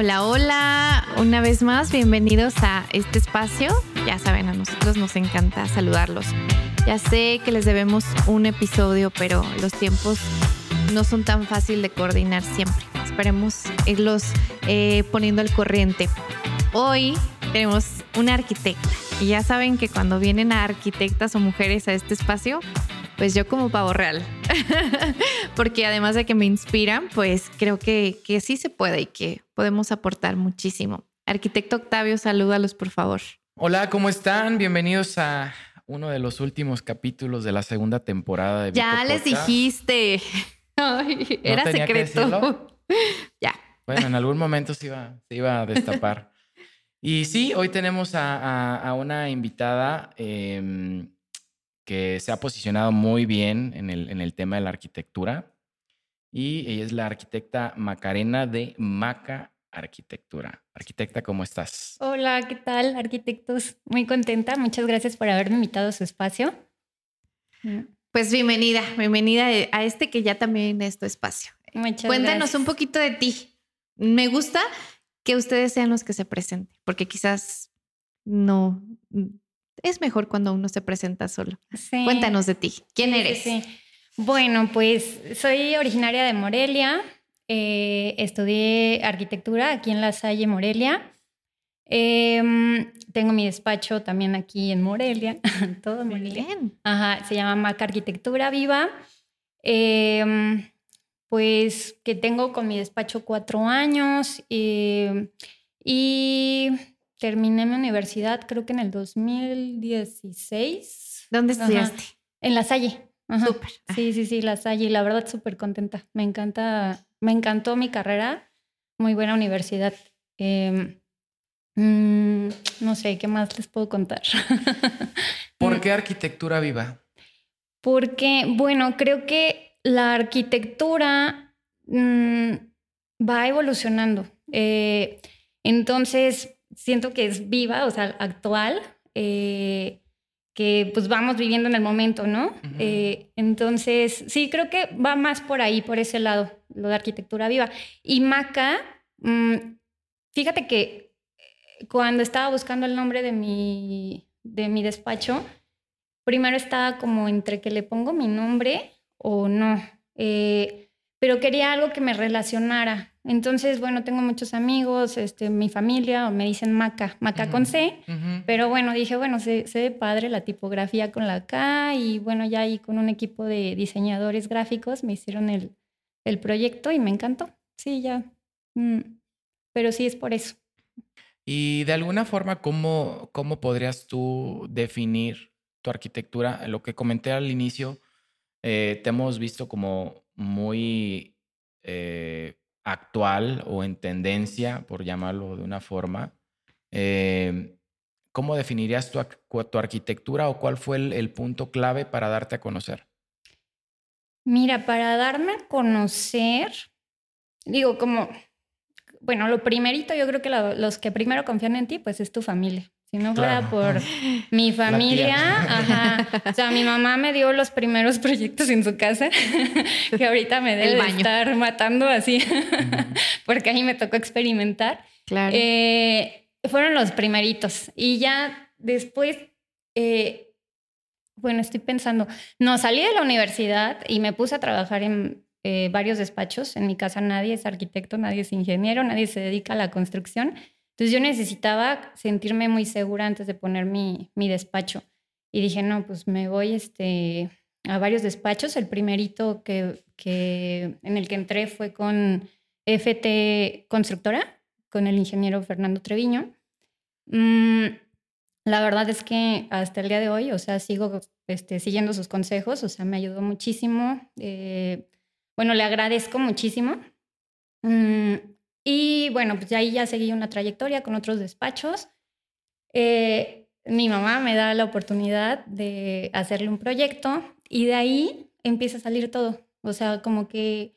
Hola, hola. Una vez más, bienvenidos a este espacio. Ya saben, a nosotros nos encanta saludarlos. Ya sé que les debemos un episodio, pero los tiempos no son tan fácil de coordinar siempre. Esperemos irlos eh, poniendo al corriente. Hoy tenemos una arquitecta. Y ya saben que cuando vienen a arquitectas o mujeres a este espacio, pues yo como pavo real. Porque además de que me inspiran, pues creo que, que sí se puede y que podemos aportar muchísimo. Arquitecto Octavio, salúdalos por favor. Hola, ¿cómo están? Bienvenidos a uno de los últimos capítulos de la segunda temporada de Ya les dijiste. era secreto. ya. Bueno, en algún momento se iba, se iba a destapar. y sí, hoy tenemos a, una invitada em, que se ha posicionado muy bien en el, en el tema de la arquitectura. Y ella es la arquitecta Macarena de Maca Arquitectura. Arquitecta, ¿cómo estás? Hola, ¿qué tal, arquitectos? Muy contenta. Muchas gracias por haberme invitado a su espacio. Mm. Pues bienvenida, bienvenida a este que ya también es tu espacio. Muchas Cuéntanos un poquito de ti. Me gusta que ustedes sean los que se presenten, porque quizás no es mejor cuando uno se presenta solo. Cuéntanos de ti. ¿Quién eres? bueno, pues soy originaria de Morelia. Eh, estudié arquitectura aquí en La Salle, Morelia. Em, tengo mi despacho también aquí en Morelia, todo muy Bien. Ajá, se llama Mac Arquitectura Viva. Em, pues que tengo con mi despacho cuatro años em, y terminé mi universidad creo que en el 2016. ¿Dónde estudiaste? En La Salle. Súper. Sí, sí, sí, La Salle. Y la verdad súper contenta. Me encanta, me encantó mi carrera. Muy buena universidad. Em, mm, no sé, ¿qué más les puedo contar? ¿Por qué arquitectura viva? Porque, bueno, creo que la arquitectura mm, va evolucionando. Eh, entonces, siento que es viva, o sea, actual, eh, que pues vamos viviendo en el momento, ¿no? Eh, entonces, sí, creo que va más por ahí, por ese lado, lo de arquitectura viva. Y Maca, mm, fíjate que eh, cuando estaba buscando el nombre de mi, de mi despacho, primero estaba como entre que le pongo mi nombre o no, pero quería algo que me relacionara. Entonces, bueno, tengo muchos amigos, este, mi familia, me dicen Maca, Maca con C, pero bueno, dije, bueno, se, ve padre la tipografía con la K y bueno, ya ahí con un equipo de diseñadores gráficos me hicieron el, el proyecto y me encantó. Sí, ya. Mm, pero sí es por eso. Y de alguna forma, ¿cómo, cómo podrías tú definir tu arquitectura? Lo que comenté al inicio, eh, te hemos visto como muy... Eh, actual o en tendencia, por llamarlo de una forma. Eh, ¿Cómo definirías tu, tu, arquitectura o cuál fue el, punto clave para darte a conocer? Mira, para darme a conocer, digo, como, bueno, lo primerito, yo creo que los que primero confían en ti, pues es tu familia. Si no fuera por mi familia, ajá. O sea, mi mamá me dio los primeros proyectos en su casa, que ahorita me debe estar matando así, porque ahí me tocó experimentar. Claro. Eh, fueron los primeritos. Y ya después, eh, bueno, estoy pensando, no, salí de la universidad y me puse a trabajar en eh, varios despachos. En mi casa nadie es arquitecto, nadie es ingeniero, nadie se dedica a la construcción. Entonces yo necesitaba sentirme muy segura antes de poner mi, mi despacho. Y dije, no, pues me voy este, a varios despachos. El primerito que, que, en el que entré fue con FT Constructora, con el ingeniero Fernando Treviño. Mm, la verdad es que hasta el día de hoy, o sea, sigo este, siguiendo sus consejos, o sea, me ayudó muchísimo. Eh, bueno, le agradezco muchísimo. Mm, y bueno, pues ahí ya seguí una trayectoria con otros despachos. Eh, mi mamá me da la oportunidad de hacerle un proyecto y de ahí empieza a salir todo. O sea, como que,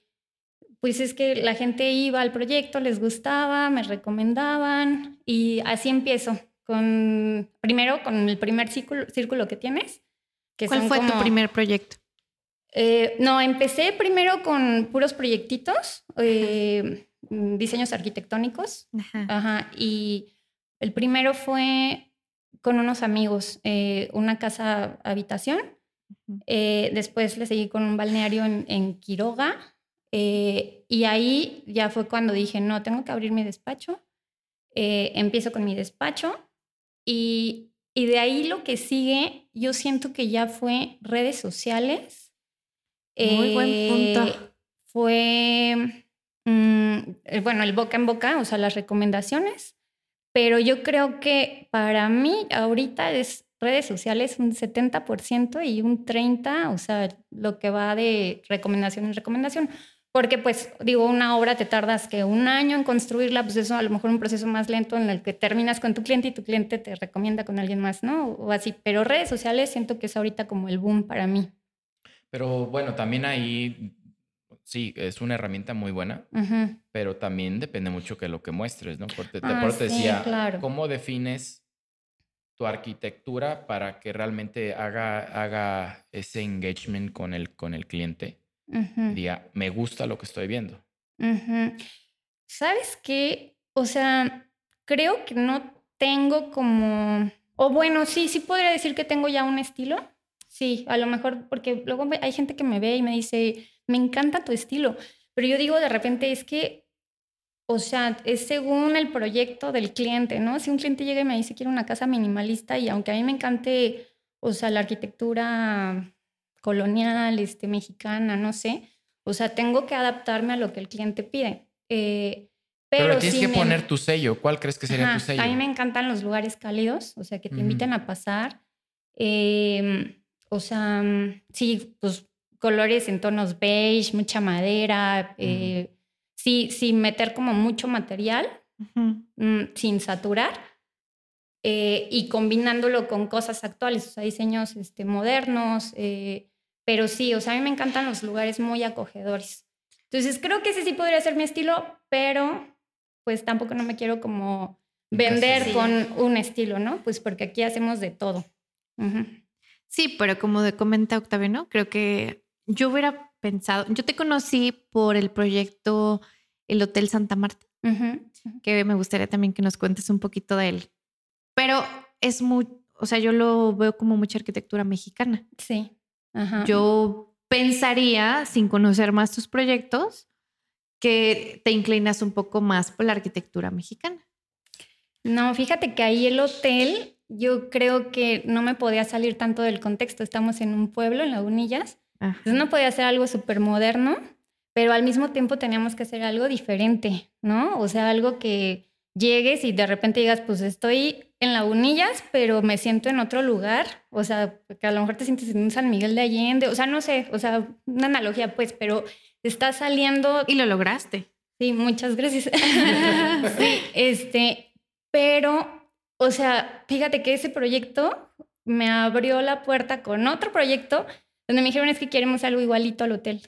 pues es que la gente iba al proyecto, les gustaba, me recomendaban y así empiezo. Con, primero con el primer círculo, círculo que tienes. Que ¿Cuál fue tu primer proyecto? Eh, no, empecé primero con puros proyectitos. Eh, diseños arquitectónicos. Ajá. Ajá. Y el primero fue con unos amigos, eh, una casa habitación. Eh, después le seguí con un balneario en, en Quiroga. eh, y ahí ya fue cuando dije, no, tengo que abrir mi despacho. Eh, empiezo con mi despacho. Y, y de ahí lo que sigue, yo siento que ya fue redes sociales. Muy buen punto. Fue, mm, bueno, el boca en boca, o sea, las recomendaciones. Pero yo creo que para mí ahorita es redes sociales un 70% y un 30%, o sea, lo que va de recomendación en recomendación. Porque pues digo, una obra te tardas que un año en construirla, pues eso a lo mejor un proceso más lento en el que terminas con tu cliente y tu cliente te recomienda con alguien más, ¿no? O así. Pero redes sociales siento que es ahorita como el boom para mí. Pero bueno, también ahí, sí, es una herramienta muy buena, Ujú. pero también depende mucho que lo que muestres, ¿no? Porque te, Ah, por te sí, decía, claro. ¿cómo defines tu arquitectura para que realmente haga, haga ese engagement con el, con el cliente? Ujú. Diga, me gusta lo que estoy viendo. Ujú. ¿Sabes qué? O sea, creo que no tengo como... O bueno, sí, sí podría decir que tengo ya un estilo. Sí, a lo mejor, porque luego hay gente que me ve y me dice, me encanta tu estilo. Pero yo digo de repente, es que, o sea, es según el proyecto del cliente, ¿no? Si un cliente llega y me dice, quiero una casa minimalista y aunque a mí me encante, o sea, la arquitectura colonial, este, mexicana, no sé, o sea, tengo que adaptarme a lo que el cliente pide. Eh, Pero, tienes que me- poner tu sello. ¿Cuál crees que sería Ajá, tu sello? A mí me encantan los lugares cálidos, o sea, que te Ujú. inviten a pasar. Eh, o sea, mm, sí, pues colores en tonos beige, mucha madera, eh, sí, sin meter como mucho material, mm, sin saturar. eh, y combinándolo con cosas actuales, o sea, diseños este, modernos, eh, pero sí, o sea, a mí me encantan los lugares muy acogedores. Entonces, creo que ese sí podría ser mi estilo, pero pues tampoco no me quiero como vender Sí. con un estilo, ¿no? Pues porque aquí hacemos de todo. Sí, pero como comenta Octavio, ¿no? Creo que yo hubiera pensado, yo te conocí por el proyecto El Hotel Santa Marta, que me gustaría también que nos cuentes un poquito de él. Pero es muy, o sea, yo lo veo como mucha arquitectura mexicana. Sí. Ajá. Yo pensaría, sin conocer más tus proyectos, que te inclinas un poco más por la arquitectura mexicana. No, fíjate que ahí el hotel, yo creo que no me podía salir tanto del contexto. Estamos en un pueblo, en Lagunillas. Ajá. Entonces no podía hacer algo súper moderno, pero al mismo tiempo teníamos que hacer algo diferente, ¿no? O sea, algo que llegues y de repente digas, pues estoy en Lagunillas, pero me siento en otro lugar. O sea, que a lo mejor te sientes en un San Miguel de Allende. O sea, no sé, o sea, una analogía, pues, pero está saliendo Y lo lograste. Sí, muchas gracias. sí, este, pero, o sea, fíjate que ese proyecto me abrió la puerta con otro proyecto donde me dijeron es que queremos algo igualito al hotel.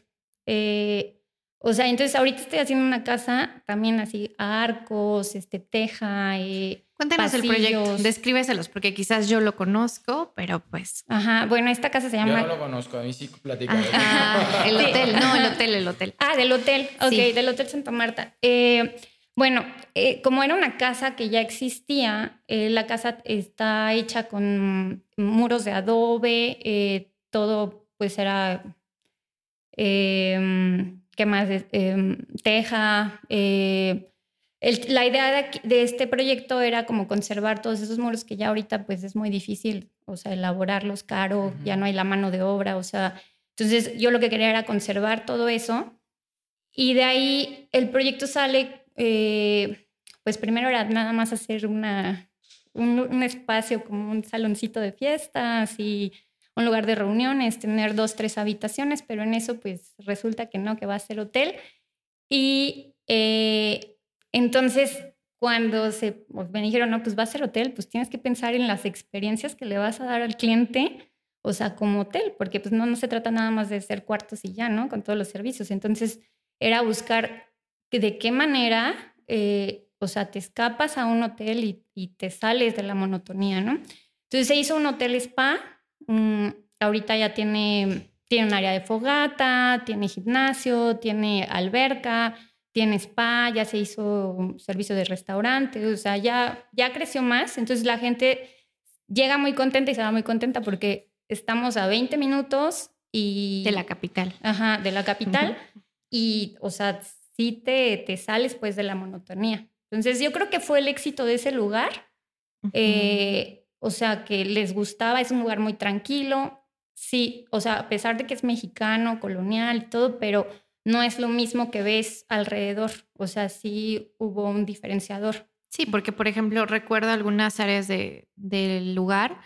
Eh, o sea, entonces ahorita estoy haciendo una casa también así, arcos, este, teja, eh, Cuéntanos el proyecto, descríbeselos, porque quizás yo lo conozco, pero pues. ajá, bueno, esta casa se Yo llama... no lo conozco, a mí sí platica. Ajá, el Sí. hotel, no, el hotel, el hotel. Ah, del hotel, ok, Sí. del Hotel Santa Marta. Eh, bueno, eh, como era una casa que ya existía, eh, la casa está hecha con muros de adobe, eh, todo pues era, eh, ¿qué más? Eh, teja. eh, el- la idea de, este proyecto era como conservar todos esos muros que ya ahorita pues es muy difícil, o sea, elaborarlos caro, ya no hay la mano de obra, o sea, entonces yo lo que quería era conservar todo eso y de ahí el proyecto sale, eh, pues primero era nada más hacer una, un, un espacio como un saloncito de fiestas y un lugar de reuniones, tener dos, tres habitaciones, pero en eso pues resulta que no, que va a ser hotel. Y eh, entonces cuando se, pues, me dijeron, no, pues va a ser hotel, pues tienes que pensar en las experiencias que le vas a dar al cliente, o sea, como hotel, porque pues no, no se trata nada más de ser cuartos y ya, ¿no? Con todos los servicios. Entonces era buscar de qué manera, eh, o sea, te escapas a un hotel y, y te sales de la monotonía, ¿no? Entonces se hizo un hotel spa, mm, ahorita ya tiene, tiene un área de fogata, tiene gimnasio, tiene alberca, tiene spa, ya se hizo servicio de restaurante, o sea, ya, ya creció más. Entonces la gente llega muy contenta y se va muy contenta porque estamos a 20 minutos y... De la capital. Ajá, de la capital. Y, o sea, sí te, te sales pues de la monotonía. Entonces yo creo que fue el éxito de ese lugar. Eh, o sea, que les gustaba, es un lugar muy tranquilo. Sí, o sea, a pesar de que es mexicano, colonial y todo, pero no es lo mismo que ves alrededor. O sea, sí hubo un diferenciador. Sí, porque por ejemplo recuerdo algunas áreas de, del lugar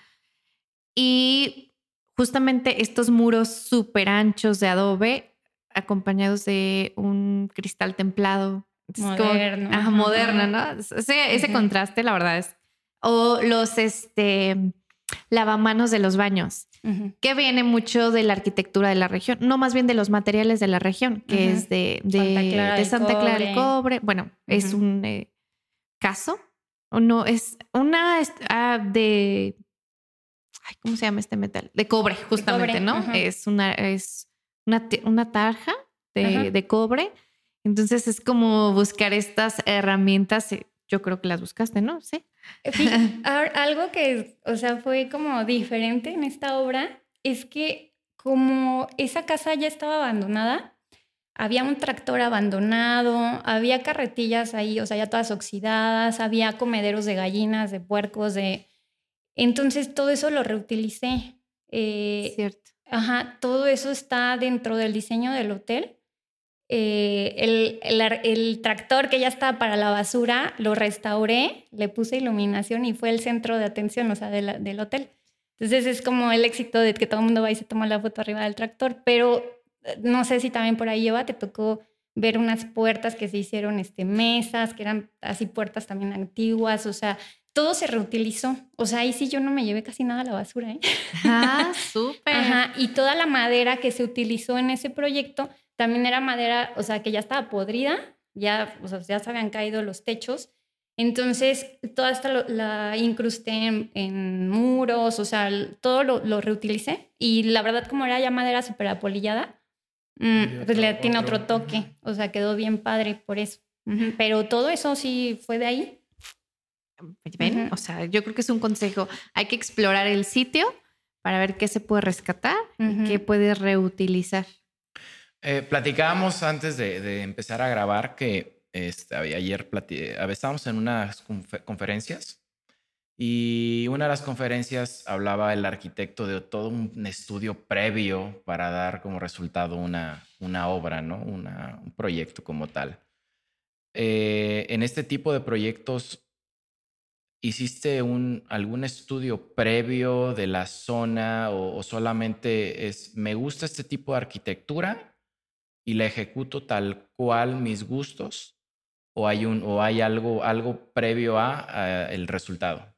y justamente estos muros súper anchos de adobe acompañados de un cristal templado. Moderno. Como, moderno, ¿no? Ese, ese contraste, la verdad es. O los este, lavamanos de los baños, que viene mucho de la arquitectura de la región, no más bien de los materiales de la región, que es de, de Santa Clara, de Santa Clara el cobre. Bueno, es un eh, caso, o no, es una ah, de. ¿Cómo se llama este metal? De cobre, justamente, ¿no? Es una, es una, una tarja de, de, cobre. Entonces es como buscar estas herramientas. Eh, yo creo que las buscaste, ¿no? Sí. algo que, o sea, fue como diferente en esta obra es que como esa casa ya estaba abandonada, había un tractor abandonado, había carretillas ahí, o sea, ya todas oxidadas, había comederos de gallinas, de puercos, de... Entonces todo eso lo reutilicé. Eh, Cierto. Ajá, todo eso está dentro del diseño del hotel. Eh, el, el, tractor que ya estaba para la basura, lo restauré, le puse iluminación y fue el centro de atención, o sea, del hotel. Entonces es como el éxito de que todo el mundo va y se toma la foto arriba del tractor, pero no sé si también por ahí lleva, te tocó ver unas puertas que se hicieron este, mesas, que eran así puertas también antiguas, o sea, todo se reutilizó. O sea, ahí sí yo no me llevé casi nada a la basura, ¿eh? Ah, súper. Ajá, y toda la madera que se utilizó en ese proyecto también era madera, o sea, que ya estaba podrida, ya, o sea, ya se habían caído los techos. Entonces, toda esta la incrusté en, muros, o sea, todo lo, lo, reutilicé. Y la verdad, como era ya madera súper apolillada, Mm, pues le tiene otro toque, o sea, quedó bien padre por eso. Pero todo eso sí fue de ahí. Pues ven, o sea, yo creo que es un consejo. Hay que explorar el sitio para ver qué se puede rescatar y qué puede reutilizar. Eh, platicábamos antes de, empezar a grabar que este, ayer estábamos en unas conferencias y una de las conferencias hablaba el arquitecto de todo un estudio previo para dar como resultado una, una obra, ¿no? Una, un proyecto como tal. Eh, en este tipo de proyectos, ¿hiciste un, algún estudio previo de la zona o, solamente es, me gusta este tipo de arquitectura y la ejecuto tal cual mis gustos? ¿O hay, un, o hay algo, algo previo a el resultado?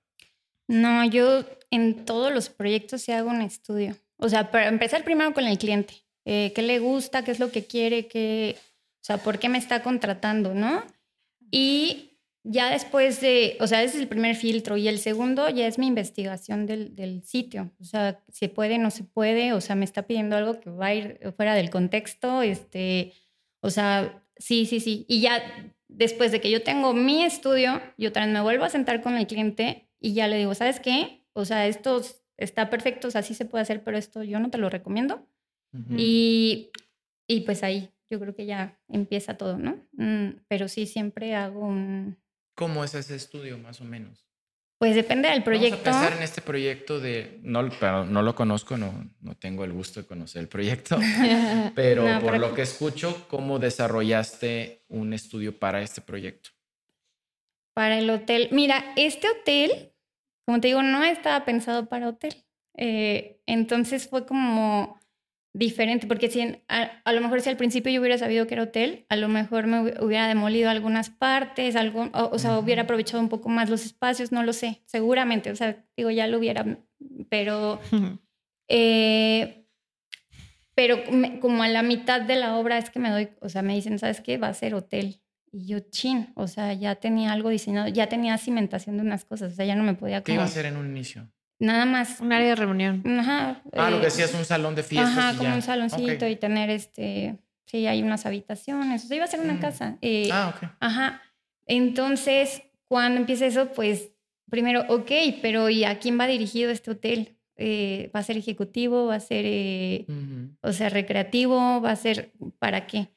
No, yo en todos los proyectos sí hago un estudio. O sea, para empezar primero con el cliente. Eh, ¿Qué le gusta? ¿Qué es lo que quiere? ¿Qué, o sea, ¿por qué me está contratando? ¿No? Y ya después de, o sea, ese es el primer filtro. Y el segundo ya es mi investigación del, del sitio. O sea, si puede, no se puede. O sea, me está pidiendo algo que va a ir fuera del contexto. Este, o sea, sí, sí, sí. Y ya después de que yo tengo mi estudio, yo también me vuelvo a sentar con el cliente y ya le digo, ¿sabes qué? O sea, esto está perfecto, o sea, sí se puede hacer, pero esto yo no te lo recomiendo. y, y, pues ahí yo creo que ya empieza todo, ¿no? Mm, pero sí, siempre hago un... ¿Cómo es ese estudio, más o menos? Pues depende del proyecto. Vamos a pensar en este proyecto de, no, pero no lo conozco, no, no tengo el gusto de conocer el proyecto, pero por lo que escucho, ¿cómo desarrollaste un estudio para este proyecto? Para el hotel. Mira, este hotel, como te digo, no estaba pensado para hotel. Eh, entonces fue como diferente, porque si a, lo mejor si al principio yo hubiera sabido que era hotel, a lo mejor me hubiera demolido algunas partes, algo, o, sea, hubiera aprovechado un poco más los espacios, no lo sé, seguramente, o sea, digo, ya lo hubiera, pero... Eh, pero como a la mitad de la obra es que me doy, o sea, me dicen, ¿sabes qué? Va a ser hotel. Y yo, chin, o sea, ya tenía algo diseñado, ya tenía cimentación de unas cosas, o sea, ya no me podía... ¿Qué iba a hacer en un inicio? Nada más. Un área de reunión. Ajá. Ah, lo que decías, un salón de fiestas. Ajá, como un saloncito y tener este, Sí, hay unas habitaciones. O sea, iba a ser una Mm. casa. Eh, Ah, ok. Ajá. Entonces, cuando empieza eso, pues primero, ok, pero ¿y a quién va dirigido este hotel? Eh, ¿Va a ser ejecutivo? ¿Va a ser, eh, o sea, recreativo? ¿Va a ser para qué?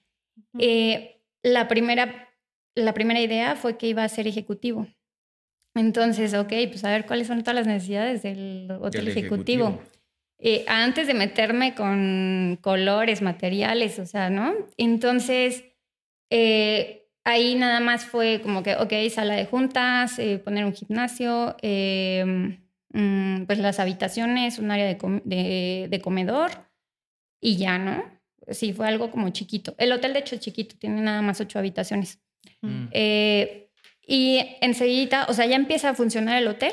Eh, la, primera, la primera idea fue que iba a ser ejecutivo. Entonces, ok, pues a ver cuáles son todas las necesidades del hotel Del ejecutivo. Eh, antes de meterme con colores, materiales, o sea, ¿no? Entonces, eh, ahí nada más fue como que, ok, sala de juntas, eh, poner un gimnasio, eh, mm, pues las habitaciones, un área de, com- de- de comedor y ya, ¿no? Sí, fue algo como chiquito. El hotel, de hecho, es chiquito, tiene nada más ocho habitaciones. Mm. Y enseguida, o sea, ya empieza a funcionar el hotel.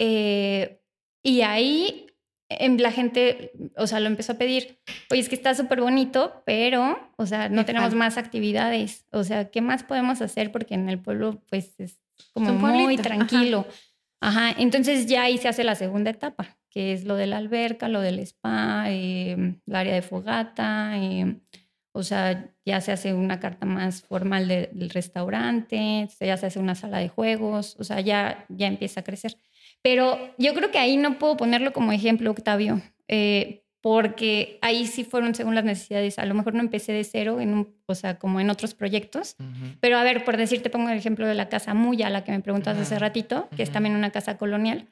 eh, y ahí em, la gente, o sea, lo empezó a pedir. Oye, es que está súper bonito, pero, o sea, no Me tenemos falta. más actividades. O sea, ¿qué más podemos hacer? Porque en el pueblo, pues, es como muy ajá. tranquilo. Ajá. Entonces ya ahí se hace la segunda etapa, que es lo de la alberca, lo del spa, eh, el área de fogata. eh, o sea, ya se hace una carta más formal de- del restaurante, ya se hace una sala de juegos, o sea, ya, ya empieza a crecer. Pero yo creo que ahí no puedo ponerlo como ejemplo, Octavio, eh, porque ahí sí fueron según las necesidades. A lo mejor no empecé de cero, en un, o sea, como en otros proyectos. Pero a ver, por decirte, pongo el ejemplo de la casa Muya, la que me preguntas hace Ujú, ratito, que es ujú. también una casa colonial.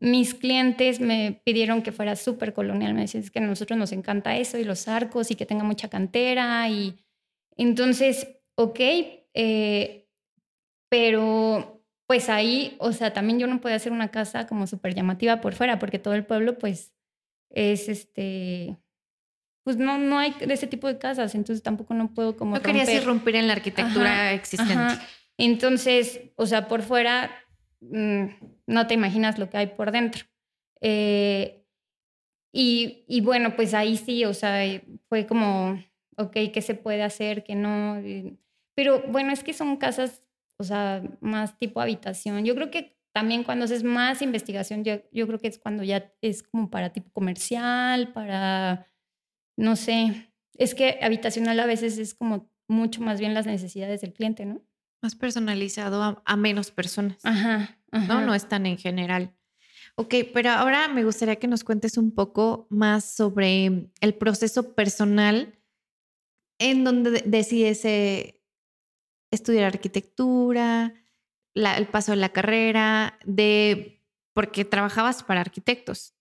Mis clientes me pidieron que fuera súper colonial. Me decían, es que a nosotros nos encanta eso y los arcos y que tenga mucha cantera. Y entonces, ok, eh, pero pues ahí, o sea, también yo no podía hacer una casa como súper llamativa por fuera, porque todo el pueblo, pues, es este, pues no, no hay de ese tipo de casas, entonces tampoco no puedo como No querías romper. irrumpir en la arquitectura Ajá, existente. Ajá. Entonces, o sea, por fuera mm, no te imaginas lo que hay por dentro. Eh, y, y bueno, pues ahí sí, o sea, eh, fue como, ok, ¿qué se puede hacer? ¿Qué no? Pero bueno, es que son casas, o sea, más tipo habitación. Yo creo que también cuando haces más investigación, yo, yo creo que es cuando ya es como para tipo comercial, para, no sé, es que habitacional a veces es como mucho más bien las necesidades del cliente, ¿no? Más personalizado a, a menos personas. Ajá, ajá. ¿no? No es tan en general. Ok, pero ahora me gustaría que nos cuentes un poco más sobre el proceso personal en donde de- decides eh, estudiar arquitectura, la- el paso de la carrera, de porque trabajabas para arquitectos,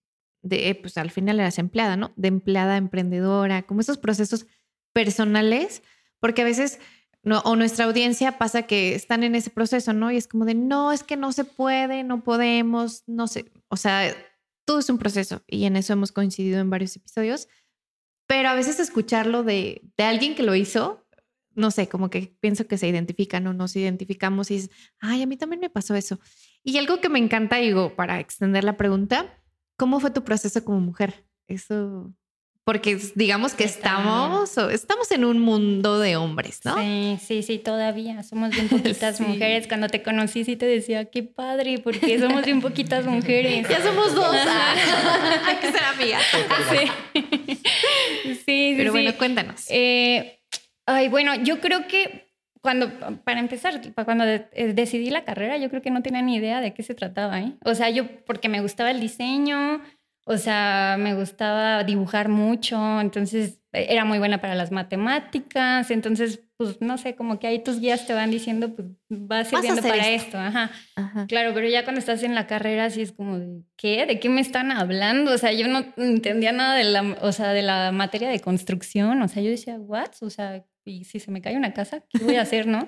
de eh, pues al final eras empleada, ¿no? De empleada emprendedora, como esos procesos personales, porque a veces no, o nuestra audiencia pasa que están en ese proceso, ¿no? Y es como de, no, es que no se puede, no podemos, no sé, o sea, todo es un proceso y en eso hemos coincidido en varios episodios, pero a veces escucharlo de, de alguien que lo hizo, no sé, como que pienso que se identifican o nos identificamos y es, ay, a mí también me pasó eso. Y algo que me encanta, digo, para extender la pregunta, ¿cómo fue tu proceso como mujer? Eso, porque digamos que estamos, estamos en un mundo de hombres, ¿no? Sí, sí, sí, todavía. Somos bien poquitas Sí. mujeres. Cuando te conocí sí te decía, qué padre, porque somos bien poquitas mujeres. Ya somos dos. ah. Hay que ser amigas. Sí. sí, sí, Pero bueno, sí. cuéntanos. Eh, ay, bueno, yo creo que cuando, para empezar, cuando eh, decidí la carrera, yo creo que no tenía ni idea de qué se trataba, ¿eh? O sea, yo, porque me gustaba el diseño, o sea, me gustaba dibujar mucho, entonces eh, era muy buena para las matemáticas, entonces, pues no sé, como que ahí tus guías te van diciendo, pues vas a sirviendo para esto. esto, ajá. Ajá. Claro, pero ya cuando estás en la carrera sí es como, ¿qué? ¿De qué me están hablando? O sea, yo no entendía nada de la, o sea, de la materia de construcción. O sea, yo decía, ¿what? O sea, y si se me cae una casa, ¿qué voy a hacer, no?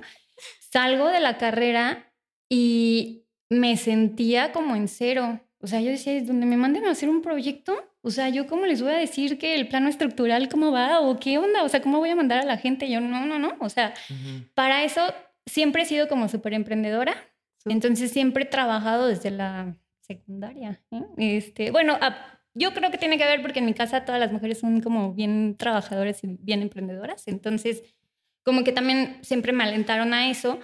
Salgo de la carrera y me sentía como en cero. O sea, yo decía, donde me manden a hacer un proyecto, o sea, yo cómo les voy a decir que el plano estructural cómo va o qué onda, o sea, cómo voy a mandar a la gente. Yo, no, no, no. O sea, para eso siempre he sido como súper emprendedora. Entonces siempre he trabajado desde la secundaria. ¿eh? Este, bueno, a- yo creo que tiene que ver porque en mi casa todas las mujeres son como bien trabajadoras y bien emprendedoras. Entonces, como que también siempre me alentaron a eso.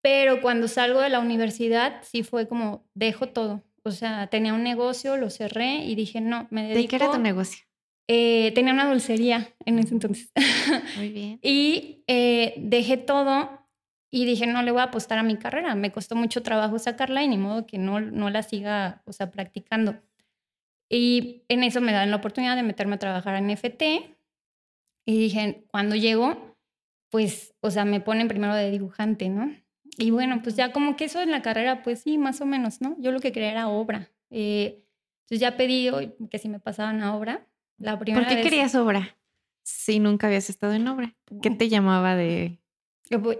Pero cuando salgo de la universidad, sí fue como, dejo todo. O sea, tenía un negocio, lo cerré y dije, no, me dedico... ¿De qué era tu negocio? eh, tenía una dulcería en ese entonces. Muy bien. y eh, dejé todo y dije, no le voy a apostar a mi carrera. Me costó mucho trabajo sacarla y ni modo que no, no la siga, o sea, practicando. Y en eso me dan la oportunidad de meterme a trabajar en FT. Y dije, cuando llego, pues, o sea, me ponen primero de dibujante, ¿no? Y bueno, pues ya como que eso en la carrera, pues sí, más o menos, ¿no? Yo lo que quería era obra. Eh, entonces ya pedí que si me pasaban a obra. La primera ¿Por qué querías obra? Si nunca habías estado en obra. ¿Qué te llamaba de...?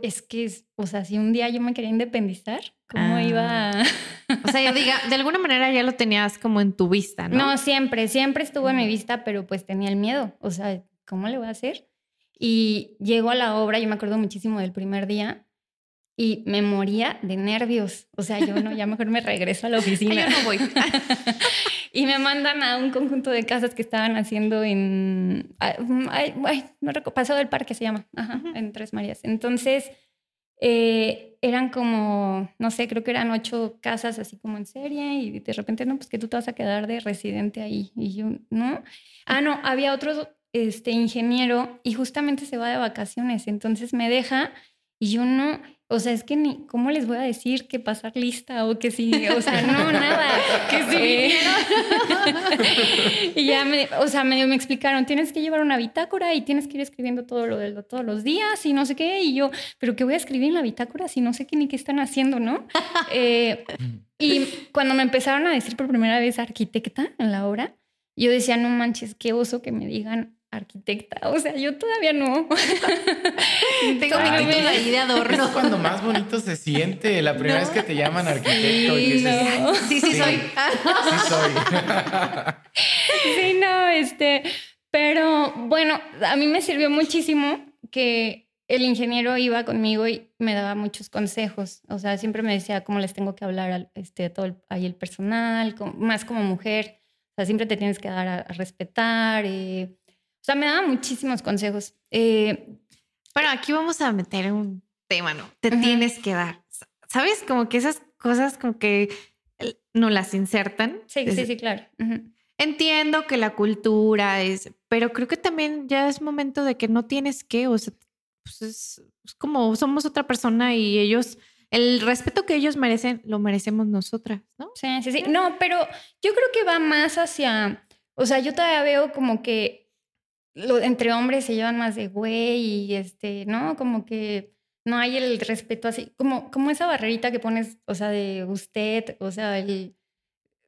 Es que, o sea, si un día yo me quería independizar, ¿cómo iba? Ah. O sea, yo diga, de alguna manera ya lo tenías como en tu vista, ¿no? No, siempre, siempre estuvo en mi vista, pero pues tenía el miedo. O sea, ¿cómo le voy a hacer? Y llego a la obra, yo me acuerdo muchísimo del primer día, y me moría de nervios. O sea, yo no, ya mejor me regreso a la oficina. yo no voy. y me mandan a un conjunto de casas que estaban haciendo en. Ay, ay, no recuerdo, Paso del Parque se llama, Ajá, en Tres Marías. Entonces, eh, eran como, no sé, creo que eran ocho casas así como en serie y de repente, no, pues que tú te vas a quedar de residente ahí. Y yo, ¿no? Ah, no, había otro este, ingeniero y justamente se va de vacaciones, entonces me deja y yo no, o sea, es que ni, ¿cómo les voy a decir que pasar lista o que sí? O sea, no, nada. que sí eh, ya me, o sea, medio me explicaron, tienes que llevar una bitácora y tienes que ir escribiendo todo lo de todos los días y no sé qué. Y yo, ¿pero qué voy a escribir en la bitácora si no sé qué ni qué están haciendo, no? Eh, y cuando me empezaron a decir por primera vez arquitecta en la obra, yo decía, no manches, qué oso que me digan arquitecta. O sea, yo todavía no. Tengo mi título ahí de adorno. Es cuando más bonito se siente la primera vez que te llaman arquitecto. Sí, y no. sí, sí, soy. Sí soy. sí, no, este, pero bueno, a mí me sirvió muchísimo que el ingeniero iba conmigo y me daba muchos consejos. O sea, siempre me decía cómo les tengo que hablar al, este, todo el, ahí el personal, más como mujer. O sea, siempre te tienes que dar a, respetar. Eh, o sea, me daba muchísimos consejos. Eh, bueno, aquí vamos a meter un tema, ¿no? Te tienes que dar. ¿Sabes? Como que esas cosas como que no las insertan. Sí, sí, sí, claro. Entiendo que la cultura es, pero creo que también ya es momento de que no tienes que, o sea, pues es, como somos otra persona y ellos, el respeto que ellos merecen, lo merecemos nosotras, ¿no? Sí, sí, sí. No, pero yo creo que va más hacia, o sea, yo todavía veo como que entre hombres se llevan más de güey y este, ¿no? Como que no hay el respeto así, como, como esa barrerita que pones, o sea, de usted, o sea, el,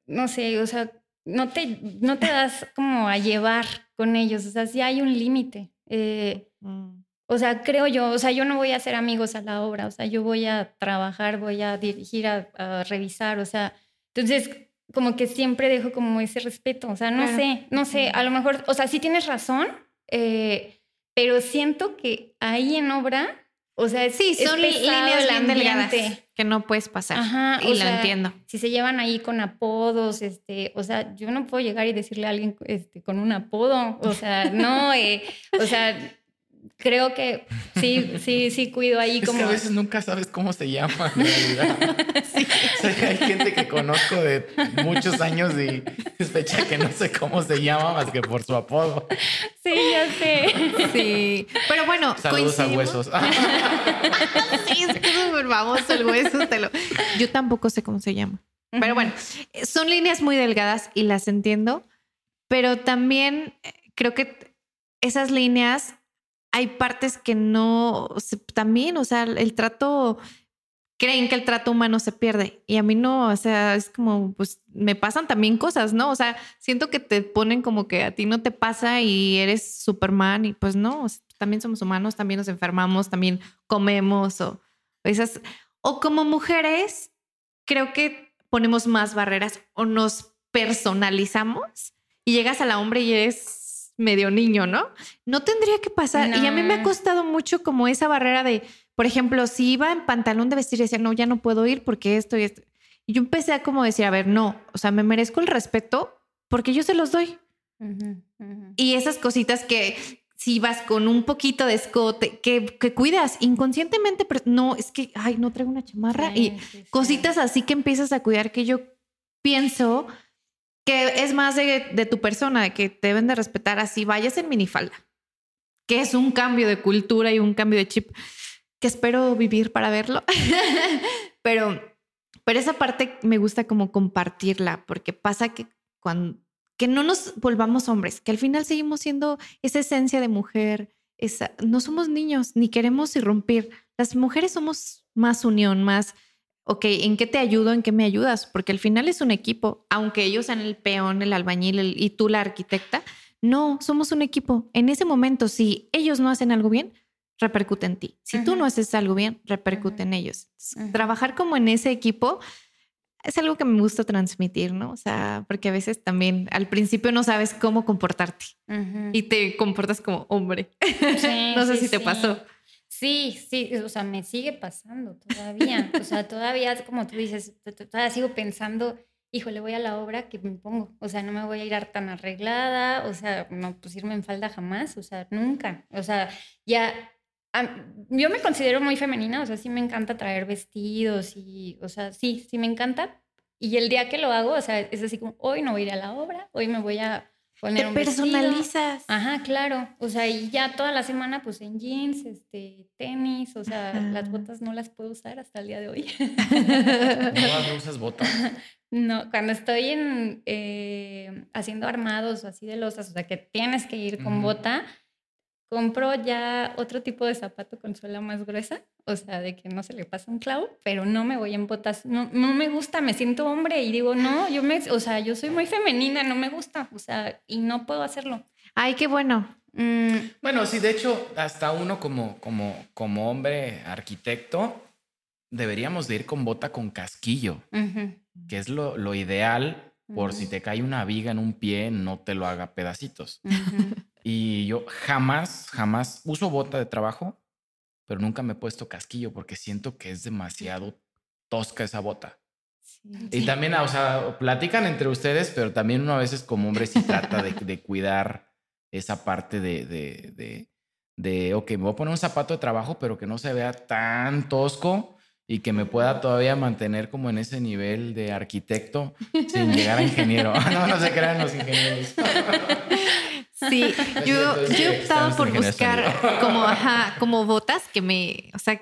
no sé, o sea, no te, no te das como a llevar con ellos, o sea, sí hay un límite. Eh, mm. O sea, creo yo, o sea, yo no voy a hacer amigos a la obra, o sea, yo voy a trabajar, voy a dirigir, a, a revisar, o sea, entonces como que siempre dejo como ese respeto, o sea, no sé, no sé, a lo mejor, o sea, sí tienes razón, eh, pero siento que ahí en obra, o sea, sí, son líneas bien delgadas que no puedes pasar. Ajá, y lo entiendo. Si se llevan ahí con apodos, este, o sea, yo no puedo llegar y decirle a alguien este, con un apodo, o sea, no, eh, o sea, creo que sí, sí, sí cuido ahí es como. Que a veces nunca sabes cómo se llama en realidad. sí. hay gente que conozco de muchos años y es fecha que no sé cómo se llama más que por su apodo. Sí, ya sé. Sí. Pero bueno, saludos a huesos. sí, es que es súper famoso el hueso. Te lo... Yo tampoco sé cómo se llama. Pero bueno, son líneas muy delgadas y las entiendo, pero también eh, creo que esas líneas hay partes que no, también, o sea, el trato, creen que el trato humano se pierde y a mí no, o sea, es como, pues me pasan también cosas, ¿no? O sea, siento que te ponen como que a ti no te pasa y eres Superman y pues no, también somos humanos, también nos enfermamos, también comemos o esas, o como mujeres, creo que ponemos más barreras o nos personalizamos y llegas a la hombre y eres medio niño, ¿no? No tendría que pasar. Y a mí me ha costado mucho como esa barrera de, por ejemplo, si iba en pantalón de vestir y decía, no, ya no puedo ir porque esto y esto. Y yo empecé a como decir, a ver, no, o sea, me merezco el respeto porque yo se los doy. Y esas cositas que si vas con un poquito de escote, que, que cuidas inconscientemente, pero no, es que, ay, no traigo una chamarra y cositas así que empiezas a cuidar que yo pienso que es más de, tu persona, de que te deben de respetar así, vayas en minifalda, que es un cambio de cultura y un cambio de chip que espero vivir para verlo. pero, pero esa parte me gusta como compartirla, porque pasa que cuando que no nos volvamos hombres, que al final seguimos siendo esa esencia de mujer, esa, no somos niños, ni queremos irrumpir. Las mujeres somos más unión, más, ok, ¿en qué te ayudo? ¿En qué me ayudas? Porque al final es un equipo, aunque ellos sean el peón, el albañil y tú la arquitecta, no, somos un equipo. En ese momento, si ellos no hacen algo bien, repercute en ti. Si tú no haces algo bien, repercute en ellos. Trabajar como en ese equipo es algo que me gusta transmitir, ¿no? O sea, porque a veces también al principio no sabes cómo comportarte y te comportas como hombre. no sé si te pasó. Sí, sí, o sea, me sigue pasando todavía. O sea, todavía, como tú dices, todavía sigo pensando, híjole, voy a la obra que me pongo. O sea, no me voy a ir tan arreglada, o sea, no, pues irme en falda jamás, o sea, nunca. O sea, ya yo me considero muy femenina, o sea, sí me encanta traer vestidos y, o sea, sí, sí me encanta. Y el día que lo hago, o sea, es así como, hoy no voy a ir a la obra, hoy me voy a poner Te personalizas. Ajá, claro. O sea, y ya toda la semana, pues en jeans, este, tenis, o sea, las botas no las puedo usar hasta el día de hoy. ¿No usas botas? No, cuando estoy en, eh, haciendo armados o así de losas, o sea, que tienes que ir con bota, compro ya otro tipo de zapato con suela más gruesa, o sea, de que no se le pasa un clavo, pero no me voy en botas, no, no me gusta, me siento hombre y digo, no, yo me, o sea, yo soy muy femenina, no me gusta, o sea, y no puedo hacerlo. Ay, qué bueno. Mm. Bueno, sí, de hecho, hasta uno como, como, como hombre arquitecto, deberíamos de ir con bota con casquillo, que es lo, lo ideal por si te cae una viga en un pie, no te lo haga pedacitos. Y yo jamás, jamás uso bota de trabajo, pero nunca me he puesto casquillo porque siento que es demasiado tosca esa bota. Y también, o sea, platican entre ustedes, pero también uno a veces como hombre sí trata de, de cuidar esa parte de, de, de, de, ok, me voy a poner un zapato de trabajo, pero que no se vea tan tosco y que me pueda todavía mantener como en ese nivel de arquitecto sin llegar a ingeniero. no, no se crean los ingenieros. Sí, yo, yo he optado por buscar como, ajá, como botas que me, o sea,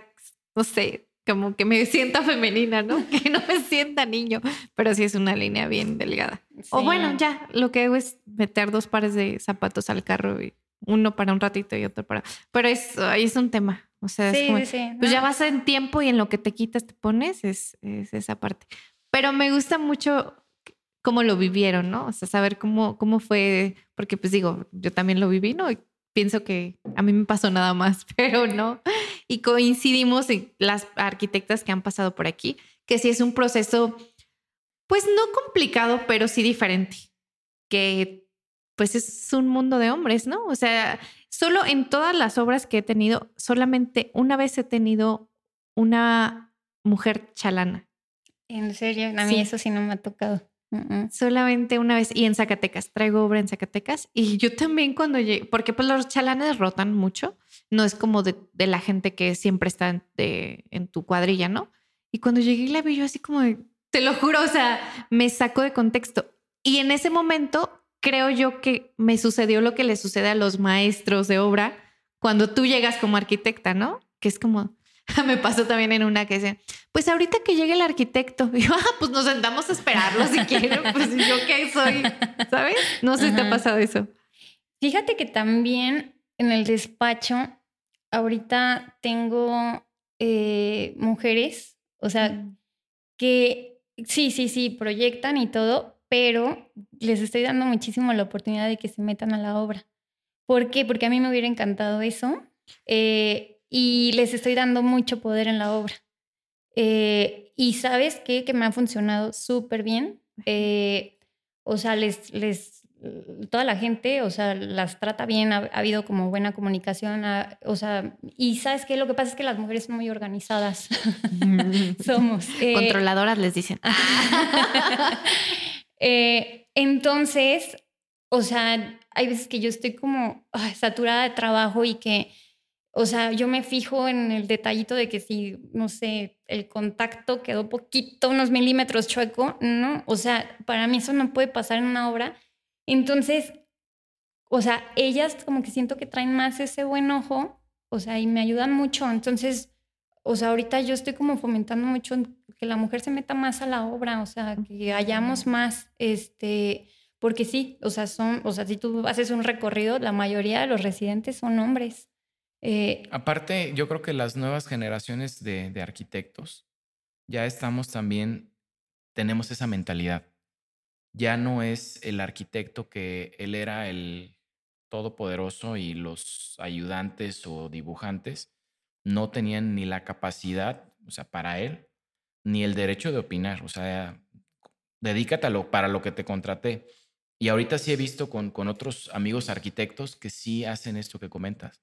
no sé, como que me sienta femenina, ¿no? Que no me sienta niño, pero sí es una línea bien delgada. O bueno, ya, lo que hago es meter dos pares de zapatos al carro y uno para un ratito y otro para... Pero es, ahí es un tema. O sea, es como, pues ya vas en tiempo y en lo que te quitas te pones, es, es esa parte. Pero me gusta mucho cómo lo vivieron, ¿no? O sea, saber cómo, cómo fue, porque pues digo, yo también lo viví, ¿no? Y pienso que a mí me pasó nada más, pero no. Y coincidimos en las arquitectas que han pasado por aquí, que sí es un proceso, pues no complicado, pero sí diferente, que pues es un mundo de hombres, ¿no? O sea, solo en todas las obras que he tenido, solamente una vez he tenido una mujer chalana. ¿En serio? A mí eso sí no me ha tocado. Solamente una vez y en Zacatecas, traigo obra en Zacatecas y yo también cuando llegué, porque pues los chalanes rotan mucho, no es como de, la gente que siempre está en, en, tu cuadrilla, ¿no? Y cuando llegué la vi yo así como de, te lo juro, o sea, me sacó de contexto. Y en ese momento creo yo que me sucedió lo que le sucede a los maestros de obra cuando tú llegas como arquitecta, ¿no? Que es como, Me pasó también en una que dice, pues ahorita que llegue el arquitecto, y yo, ah, pues nos sentamos a esperarlo si quieren, pues yo qué soy, ¿sabes? No sé si te ha pasado eso. Fíjate que también en el despacho, ahorita tengo eh, mujeres, o sea, que sí, sí, sí, proyectan y todo, pero les estoy dando muchísimo la oportunidad de que se metan a la obra. ¿Por qué? Porque a mí me hubiera encantado eso. Eh, y les estoy dando mucho poder en la obra. Eh, y sabes qué? Que me ha funcionado súper bien. Eh, o sea, les, les, toda la gente, o sea, las trata bien, ha, habido como buena comunicación, o sea, y sabes qué? Lo que pasa es que las mujeres son muy organizadas. Somos. Eh, Controladoras les dicen. entonces, o sea, hay veces que yo estoy como saturada de trabajo y que o sea, yo me fijo en el detallito de que si, no sé, el contacto quedó poquito, unos milímetros chueco, ¿no? O sea, para mí eso no puede pasar en una obra. Entonces, o sea, ellas como que siento que traen más ese buen ojo, o sea, y me ayudan mucho. Entonces, o sea, ahorita yo estoy como fomentando mucho que la mujer se meta más a la obra, o sea, que hayamos más, este, porque sí, o sea, son, o sea, si tú haces un recorrido, la mayoría de los residentes son hombres. Eh, Aparte, yo creo que las nuevas generaciones de, de arquitectos ya estamos también, tenemos esa mentalidad. Ya no es el arquitecto que él era el todopoderoso y los ayudantes o dibujantes no tenían ni la capacidad, o sea, para él, ni el derecho de opinar. O sea, dedícate para lo que te contraté. Y ahorita sí he visto con, con otros amigos arquitectos que sí hacen esto que comentas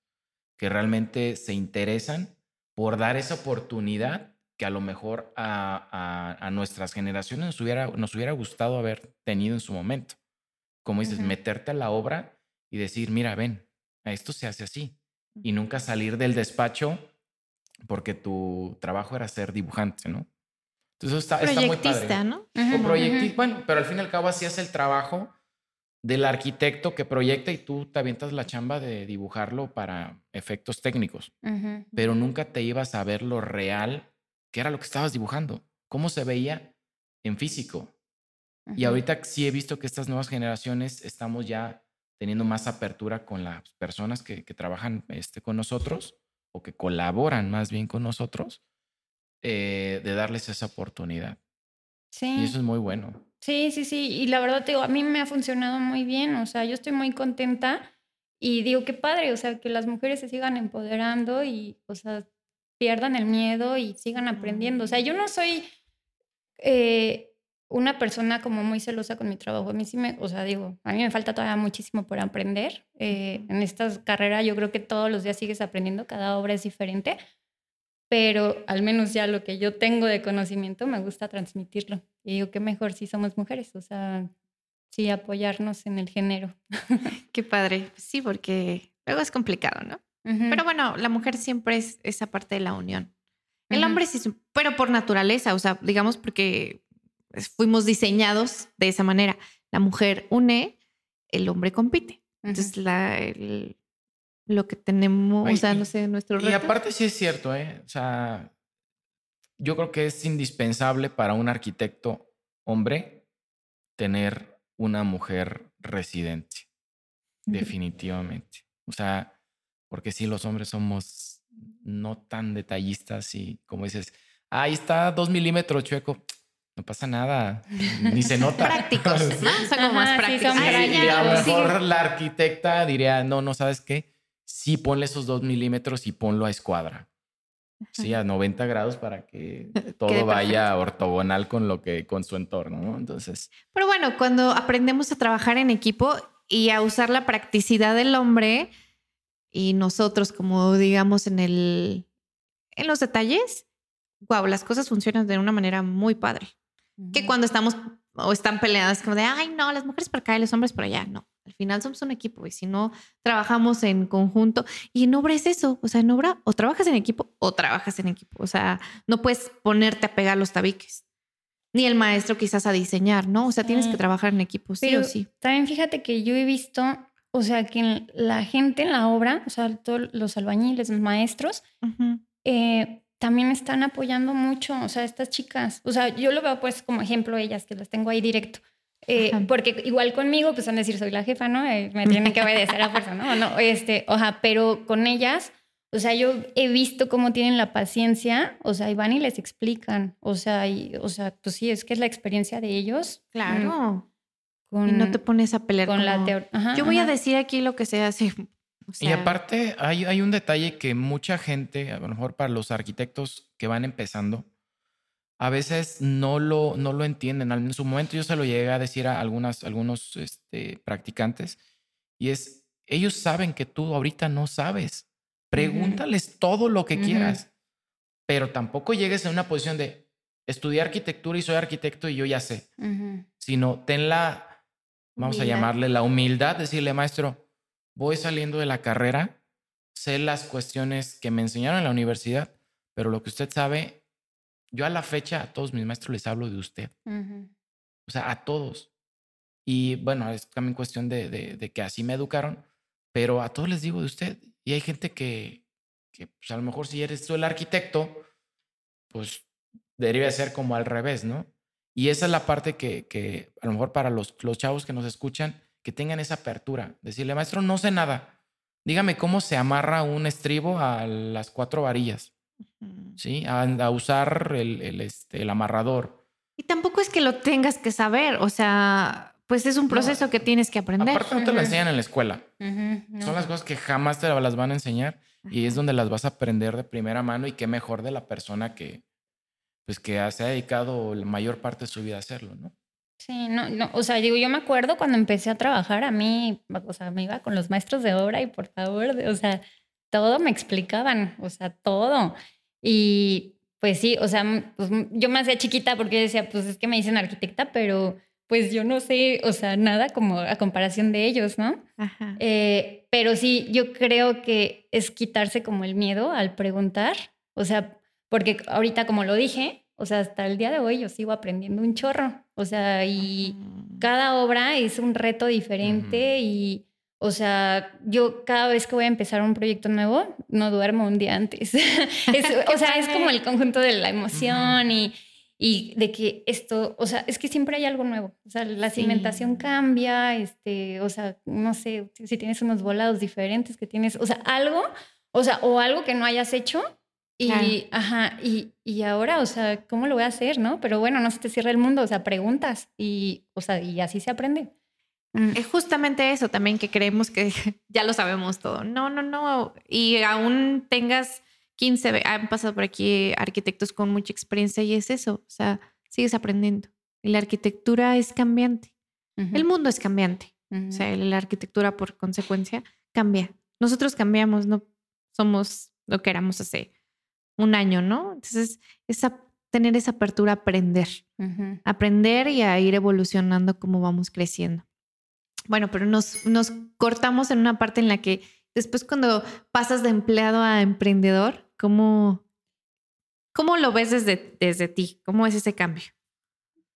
que realmente se interesan por dar esa oportunidad que a lo mejor a, nuestras generaciones nos hubiera, nos hubiera gustado haber tenido en su momento. Como dices, meterte a la obra y decir, mira, ven, esto se hace así. Y nunca salir del despacho porque tu trabajo era ser dibujante, ¿no? Entonces está, está muy padre. ¿no? O proyectista, bueno, pero al fin y al cabo hacías el trabajo del arquitecto que proyecta y tú te avientas la chamba de dibujarlo para efectos técnicos, pero nunca te ibas a ver lo real, que era lo que estabas dibujando, cómo se veía en físico. Y ahorita sí he visto que estas nuevas generaciones estamos ya teniendo más apertura con las personas que, trabajan este, con nosotros o que colaboran más bien con nosotros, eh, de darles esa oportunidad. Sí. Y eso es muy bueno. Sí, sí, sí. Y la verdad, te digo, a mí me ha funcionado muy bien. O sea, yo estoy muy contenta y digo, qué padre, o sea, que las mujeres se sigan empoderando y, o sea, pierdan el miedo y sigan aprendiendo. O sea, yo no soy eh, una persona como muy celosa con mi trabajo. A mí sí me, o sea, digo, a mí me falta todavía muchísimo por aprender. Eh, en esta carrera yo creo que todos los días sigues aprendiendo, cada obra es diferente pero al menos ya lo que yo tengo de conocimiento me gusta transmitirlo. Y digo, qué mejor si somos mujeres, o sea, sí apoyarnos en el género. qué padre, sí, porque luego es complicado, ¿no? Pero bueno, la mujer siempre es esa parte de la unión. El hombre sí, pero por naturaleza, o sea, digamos porque fuimos diseñados de esa manera. La mujer une, el hombre compite. Entonces, la, el, lo que tenemos, o sea, no sé, nuestro Y aparte sí es cierto, ¿eh? O sea, yo creo que es indispensable para un arquitecto hombre tener una mujer residente, definitivamente. O sea, porque sí, los hombres somos no tan detallistas y como dices, ahí está dos milímetros chueco, no pasa nada, ni se nota. prácticos, ¿no? Son más prácticos. y a lo mejor la arquitecta diría, no, no sabes qué, sí ponle esos dos milímetros y ponlo a escuadra. Sí, a 90 grados para que todo vaya ortogonal con lo que, con su entorno, ¿no? Entonces. Pero bueno, cuando aprendemos a trabajar en equipo y a usar la practicidad del hombre y nosotros, como digamos, en el, en los detalles, wow, las cosas funcionan de una manera muy padre. Que cuando estamos o están peleadas como de, ay, no, las mujeres para acá y los hombres para allá. No, al final somos un equipo y si no trabajamos en conjunto y en obra es eso, o sea, en obra o trabajas en equipo o trabajas en equipo, o sea, no puedes ponerte a pegar los tabiques. Ni el maestro quizás a diseñar, ¿no? O sea, tienes que trabajar en equipo, sí o sí. También fíjate que yo he visto, o sea, que la gente en la obra, o sea, todos los albañiles, los maestros, eh, también están apoyando mucho, o sea, estas chicas, o sea, yo lo veo pues como ejemplo ellas, que las tengo ahí directo. Eh, porque igual conmigo, pues van a decir, soy la jefa, ¿no? Eh, me tiene que obedecer a fuerza, ¿no? no este, oja, pero con ellas, o sea, yo he visto cómo tienen la paciencia, o sea, y van y les explican, o sea, y, o sea, pues sí, es que es la experiencia de ellos. Claro. y no te pones a pelear con la teoría. Yo voy a decir aquí lo que se hace. Y aparte, hay, hay un detalle que mucha gente, a lo mejor para los arquitectos que van empezando, a veces no lo, no lo entienden. En su momento yo se lo llegué a decir a algunas, algunos este, practicantes y es, ellos saben que tú ahorita no sabes. Pregúntales todo lo que quieras, pero tampoco llegues a una posición de estudiar arquitectura y soy arquitecto y yo ya sé, sino ten la, vamos a llamarle la humildad, decirle, maestro, voy saliendo de la carrera, sé las cuestiones que me enseñaron en la universidad, pero lo que usted sabe, yo a la fecha a todos mis maestros les hablo de usted. O sea, a todos. Y bueno, es también cuestión de, de, que así me educaron, pero a todos les digo de usted. Y hay gente que, que pues a lo mejor si eres tú el arquitecto, pues debería ser como al revés, ¿no? Y esa es la parte que, que a lo mejor para los, los chavos que nos escuchan, que tengan esa apertura. Decirle, maestro, no sé nada. Dígame cómo se amarra un estribo a las cuatro varillas. ¿Sí? A, usar el, el, este, el amarrador. Y tampoco es que lo tengas que saber. O sea, pues es un proceso que tienes que aprender. Aparte no te lo enseñan en la escuela. Son las cosas que jamás te las van a enseñar y es donde las vas a aprender de primera mano y qué mejor de la persona que, pues que se ha dedicado la mayor parte de su vida a hacerlo, ¿no? Sí, no, no, o sea, digo, yo me acuerdo cuando empecé a trabajar, a mí, o sea, me iba con los maestros de obra y por favor, o sea, todo me explicaban, o sea, todo. Y pues sí, o sea, pues yo me hacía chiquita porque decía, pues es que me dicen arquitecta, pero pues yo no sé, o sea, nada como a comparación de ellos, ¿no? Ajá. Eh, pero sí, yo creo que es quitarse como el miedo al preguntar, o sea, porque ahorita como lo dije, o sea, hasta el día de hoy yo sigo aprendiendo un chorro. O sea, y cada obra es un reto diferente y, o sea, yo cada vez que voy a empezar un proyecto nuevo, no duermo un día antes. o sea, es como el conjunto de la emoción y, y de que esto, o sea, es que siempre hay algo nuevo. O sea, la cimentación cambia, este, o sea, no sé, si tienes unos volados diferentes que tienes, o sea, algo, o sea, o algo que no hayas hecho y, ajá, y, y, ahora, o sea, ¿cómo lo voy a hacer, no? Pero bueno, no se te cierra el mundo, o sea, preguntas y, o sea, y así se aprende. Mm. Es justamente eso también que creemos que ya lo sabemos todo. No, no, no. Y aún tengas 15, han pasado por aquí arquitectos con mucha experiencia y es eso, o sea, sigues aprendiendo. Y la arquitectura es cambiante. El mundo es cambiante. O sea, la arquitectura por consecuencia cambia. Nosotros cambiamos, no somos lo que éramos hace un año, ¿no? Entonces, esa, tener esa apertura a aprender, aprender y a ir evolucionando como vamos creciendo. Bueno, pero nos, nos cortamos en una parte en la que después cuando pasas de empleado a emprendedor, ¿cómo, cómo lo ves desde, desde ti? ¿Cómo es ese cambio?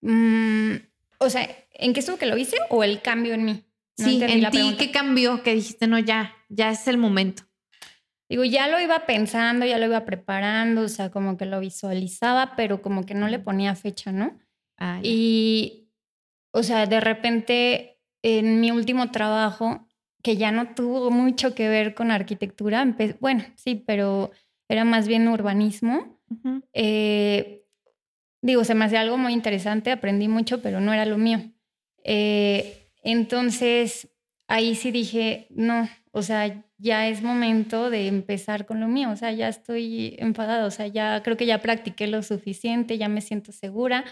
Mm, o sea, ¿en qué estuvo que lo hice o el cambio en mí? sí, en ti, ¿qué cambió? Que dijiste, no, ya, ya es el momento. Digo, ya lo iba pensando, ya lo iba preparando, o sea, como que lo visualizaba, pero como que no le ponía fecha, ¿no? Ah, y, o sea, de repente en mi último trabajo, que ya no tuvo mucho que ver con arquitectura, bueno, sí, pero era más bien urbanismo. Eh, digo, se me hacía algo muy interesante, aprendí mucho, pero no era lo mío. Eh, entonces, ahí sí dije, no, o sea, ya es momento de empezar con lo mío, o sea, ya estoy enfadada, o sea, ya creo que ya practiqué lo suficiente, ya me siento segura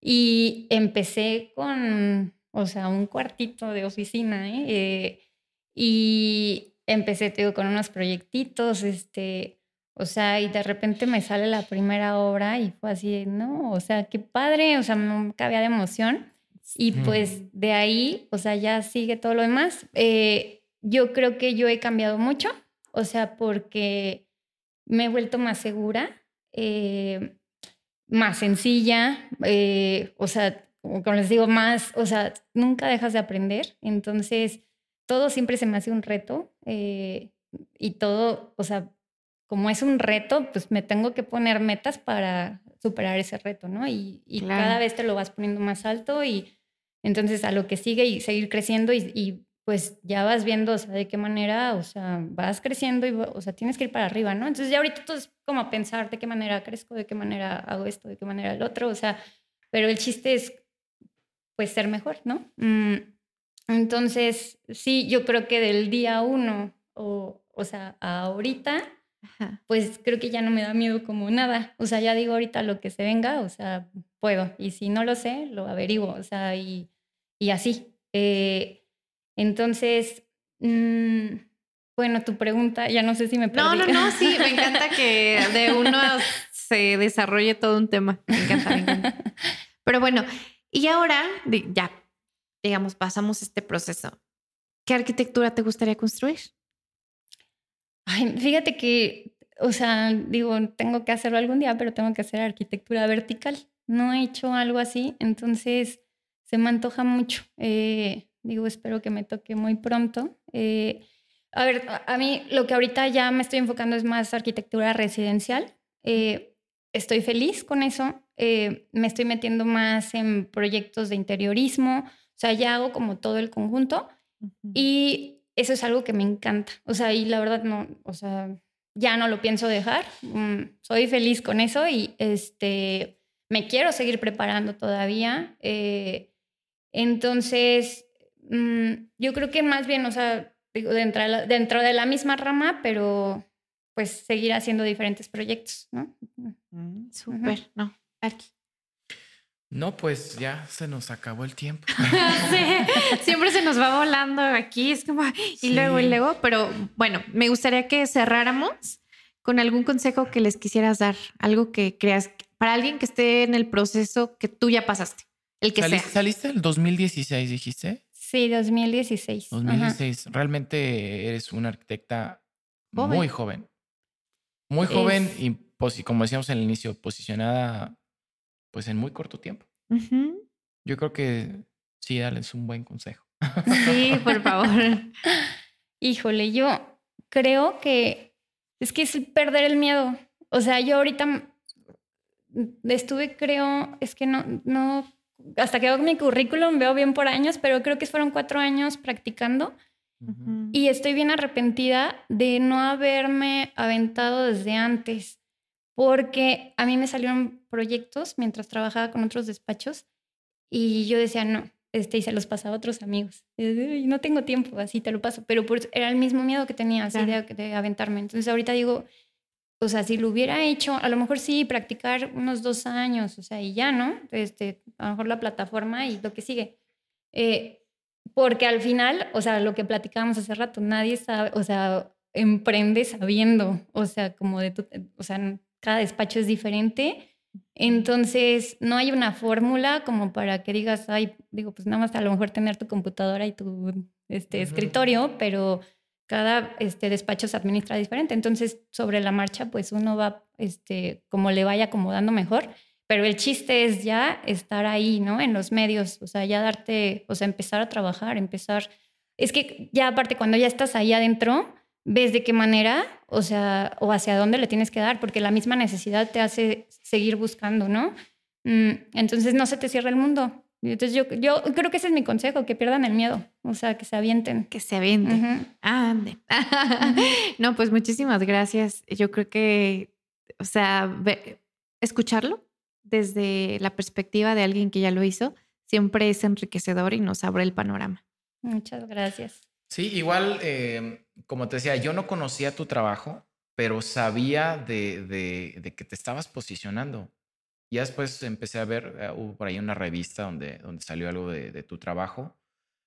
y empecé con, o sea, un cuartito de oficina, ¿eh? eh y empecé, te digo, con unos proyectitos, este, o sea, y de repente me sale la primera obra y fue así, no, o sea, qué padre, o sea, no cabía de emoción. Y pues de ahí, o sea, ya sigue todo lo demás. Eh, yo creo que yo he cambiado mucho, o sea, porque me he vuelto más segura, eh, más sencilla, eh, o sea, como les digo, más, o sea, nunca dejas de aprender, entonces todo siempre se me hace un reto eh, y todo, o sea, como es un reto, pues me tengo que poner metas para superar ese reto, ¿no? Y, cada vez te lo vas poniendo más alto y entonces a lo que sigue y seguir creciendo y pues ya vas viendo, o sea, de qué manera, o sea, vas creciendo y, o sea, tienes que ir para arriba, ¿no? Entonces ya ahorita todo es como pensar de qué manera crezco, de qué manera hago esto, de qué manera el otro, o sea, pero el chiste es, pues, ser mejor, ¿no? Mm, entonces, sí, yo creo que del día uno, o, o sea, ahorita, pues creo que ya no me da miedo como nada. O sea, ya digo ahorita lo que se venga, o sea, puedo. Y si no lo sé, lo averiguo, o sea, y, y así. Eh, entonces, mm, bueno, tu pregunta, ya no sé si me perdí. No, no, no, sí, me encanta que de uno se desarrolle todo un tema. Me encanta, me encanta. Pero bueno, y ahora, ya, digamos, pasamos este proceso. ¿Qué arquitectura te gustaría construir? Ay, fíjate que, o sea, digo, tengo que hacerlo algún día, pero tengo que hacer arquitectura vertical. No he hecho algo así, entonces se me antoja mucho. Eh, digo, espero que me toque muy pronto. Eh, a ver, a mí lo que ahorita ya me estoy enfocando es más arquitectura residencial. Eh, estoy feliz con eso. me estoy metiendo más en proyectos de interiorismo. O sea, ya hago como todo el conjunto. Y eso es algo que me encanta. O sea, y la verdad no, o sea, ya no lo pienso dejar. Mm, soy feliz con eso y este, me quiero seguir preparando todavía. Eh, entonces, mm, yo creo que más bien, o sea, digo, dentro de, la, dentro de la misma rama, pero pues seguir haciendo diferentes proyectos, ¿no? Mm, súper, ¿no? Aquí. No, pues ya se nos acabó el tiempo. siempre se nos va volando aquí, es como, y luego, y luego, pero bueno, me gustaría que cerráramos con algún consejo que les quisieras dar, algo que creas para alguien que esté en el proceso que tú ya pasaste, el que sea. ¿Saliste el 2016, dijiste? Sí, 2016. 2016. Realmente eres una arquitecta muy joven. Muy joven y, como decíamos en el inicio, posicionada pues en muy corto tiempo. Yo creo que sí, dale, es un buen consejo. Sí, por favor. Híjole, yo creo que es que es perder el miedo. O sea, yo ahorita estuve, creo, es que no, no, hasta que hago mi currículum veo bien por años, pero creo que fueron cuatro años practicando. Y estoy bien arrepentida de no haberme aventado desde antes porque a mí me salieron proyectos mientras trabajaba con otros despachos y yo decía, no, este, y se los pasaba a otros amigos. Y no tengo tiempo, así te lo paso, pero era el mismo miedo que tenía, así de, aventarme. Entonces ahorita digo, o sea, si lo hubiera hecho, a lo mejor sí, practicar unos dos años, o sea, y ya, ¿no? Este, a lo mejor la plataforma y lo que sigue. Eh, porque al final, o sea, lo que platicábamos hace rato, nadie sabe, o sea, emprende sabiendo, o sea, como de tu, o sea, cada despacho es diferente. Entonces, no hay una fórmula como para que digas, ay, digo, pues nada más a lo mejor tener tu computadora y tu este, escritorio, pero cada este, despacho se administra diferente. Entonces, sobre la marcha, pues uno va este, como le vaya acomodando mejor. Pero el chiste es ya estar ahí, ¿no? En los medios, o sea, ya darte, o sea, empezar a trabajar, empezar. Es que ya aparte, cuando ya estás ahí adentro, ves de qué manera, o sea, o hacia dónde le tienes que dar, porque la misma necesidad te hace seguir buscando, ¿no? Mm, entonces no se te cierra el mundo. Entonces yo, yo creo que ese es mi consejo, que pierdan el miedo, o sea, que se avienten. Que se avienten. Ande. no, pues muchísimas gracias. Yo creo que, o sea, escucharlo desde la perspectiva de alguien que ya lo hizo siempre es enriquecedor y nos abre el panorama. Muchas gracias. Sí, igual, em, como te decía, yo no conocía tu trabajo, pero sabía de, que te estabas posicionando. Ya después empecé a ver, eh, hubo por ahí una revista donde, donde salió algo de, tu trabajo.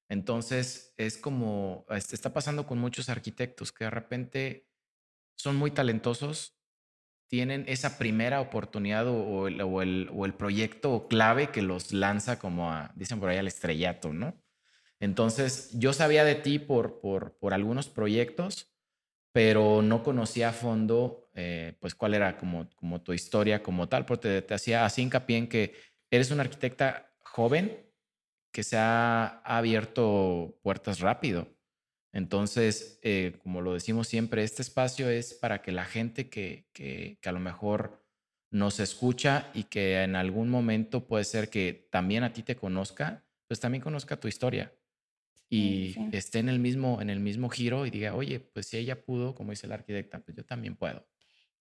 Entonces, es como, está pasando con muchos arquitectos que de repente son muy talentosos, tienen esa primera oportunidad o, el, o, el, o el proyecto clave que los lanza como a, dicen por ahí, al estrellato, ¿no? Entonces, yo sabía de ti por, por, algunos proyectos, pero no conocía a fondo, eh, pues, cuál era como, como tu historia como tal, porque te, hacía así hincapié en que eres una arquitecta joven que se ha, abierto puertas rápido. Entonces, eh, como lo decimos siempre, este espacio es para que la gente que, que, que, a lo mejor nos escucha y que en algún momento puede ser que también a ti te conozca, pues también conozca tu historia y esté en el, mismo, en el mismo giro y diga, oye, pues si ella pudo, como dice la arquitecta, pues yo también puedo.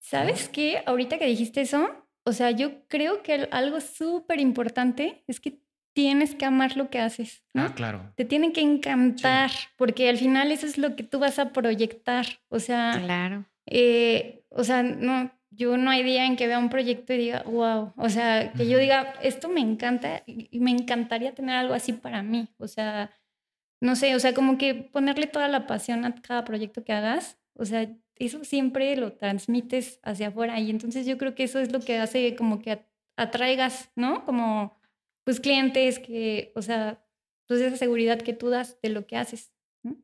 ¿Sabes qué? Ahorita que dijiste eso, o sea, yo creo que algo súper importante es que tienes que amar lo que haces. Ah, claro. Te tiene que encantar, porque al final eso es lo que tú vas a proyectar. O sea, claro. Eh, o sea, no, yo no hay día en que vea un proyecto y diga, wow, o sea, que yo diga, esto me encanta y me encantaría tener algo así para mí. O sea, no sé, o sea, como que ponerle toda la pasión a cada proyecto que hagas, o sea, eso siempre lo transmites hacia afuera y entonces yo creo que eso es lo que hace como que atraigas, ¿no? Como pues clientes que, o sea, pues esa seguridad que tú das de lo que haces.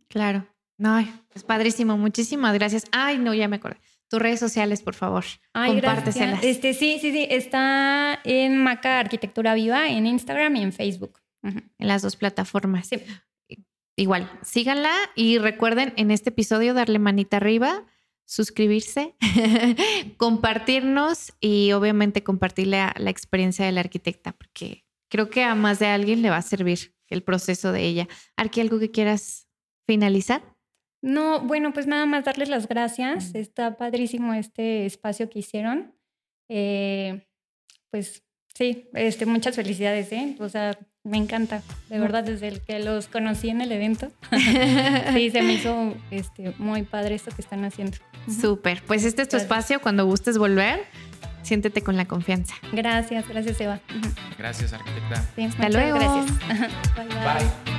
Claro. No, es padrísimo. Muchísimas gracias. Ay, no, ya me acordé. Tus redes sociales, por favor. Ay, compárteselas. gracias. Este, sí, sí, sí. Está en Maca Arquitectura Viva, en Instagram y en Facebook. En las dos plataformas. Sí. Igual, síganla y recuerden en este episodio darle manita arriba, suscribirse, compartirnos y obviamente compartir la, la experiencia de la arquitecta, porque creo que a más de alguien le va a servir el proceso de ella. Arqui, ¿algo que quieras finalizar? No, bueno, pues nada más darles las gracias. Está padrísimo este espacio que hicieron. Eh, pues sí, este, muchas felicidades, ¿eh? O sea, me encanta, de verdad, desde el que los conocí en el evento. sí, se me hizo este, muy padre esto que están haciendo. Súper. Pues este es tu Gracias. espacio. Cuando gustes volver, siéntete con la confianza. Gracias, gracias, Eva. Gracias, arquitecta. Sí, Hasta luego. Gracias. bye. bye. Bye.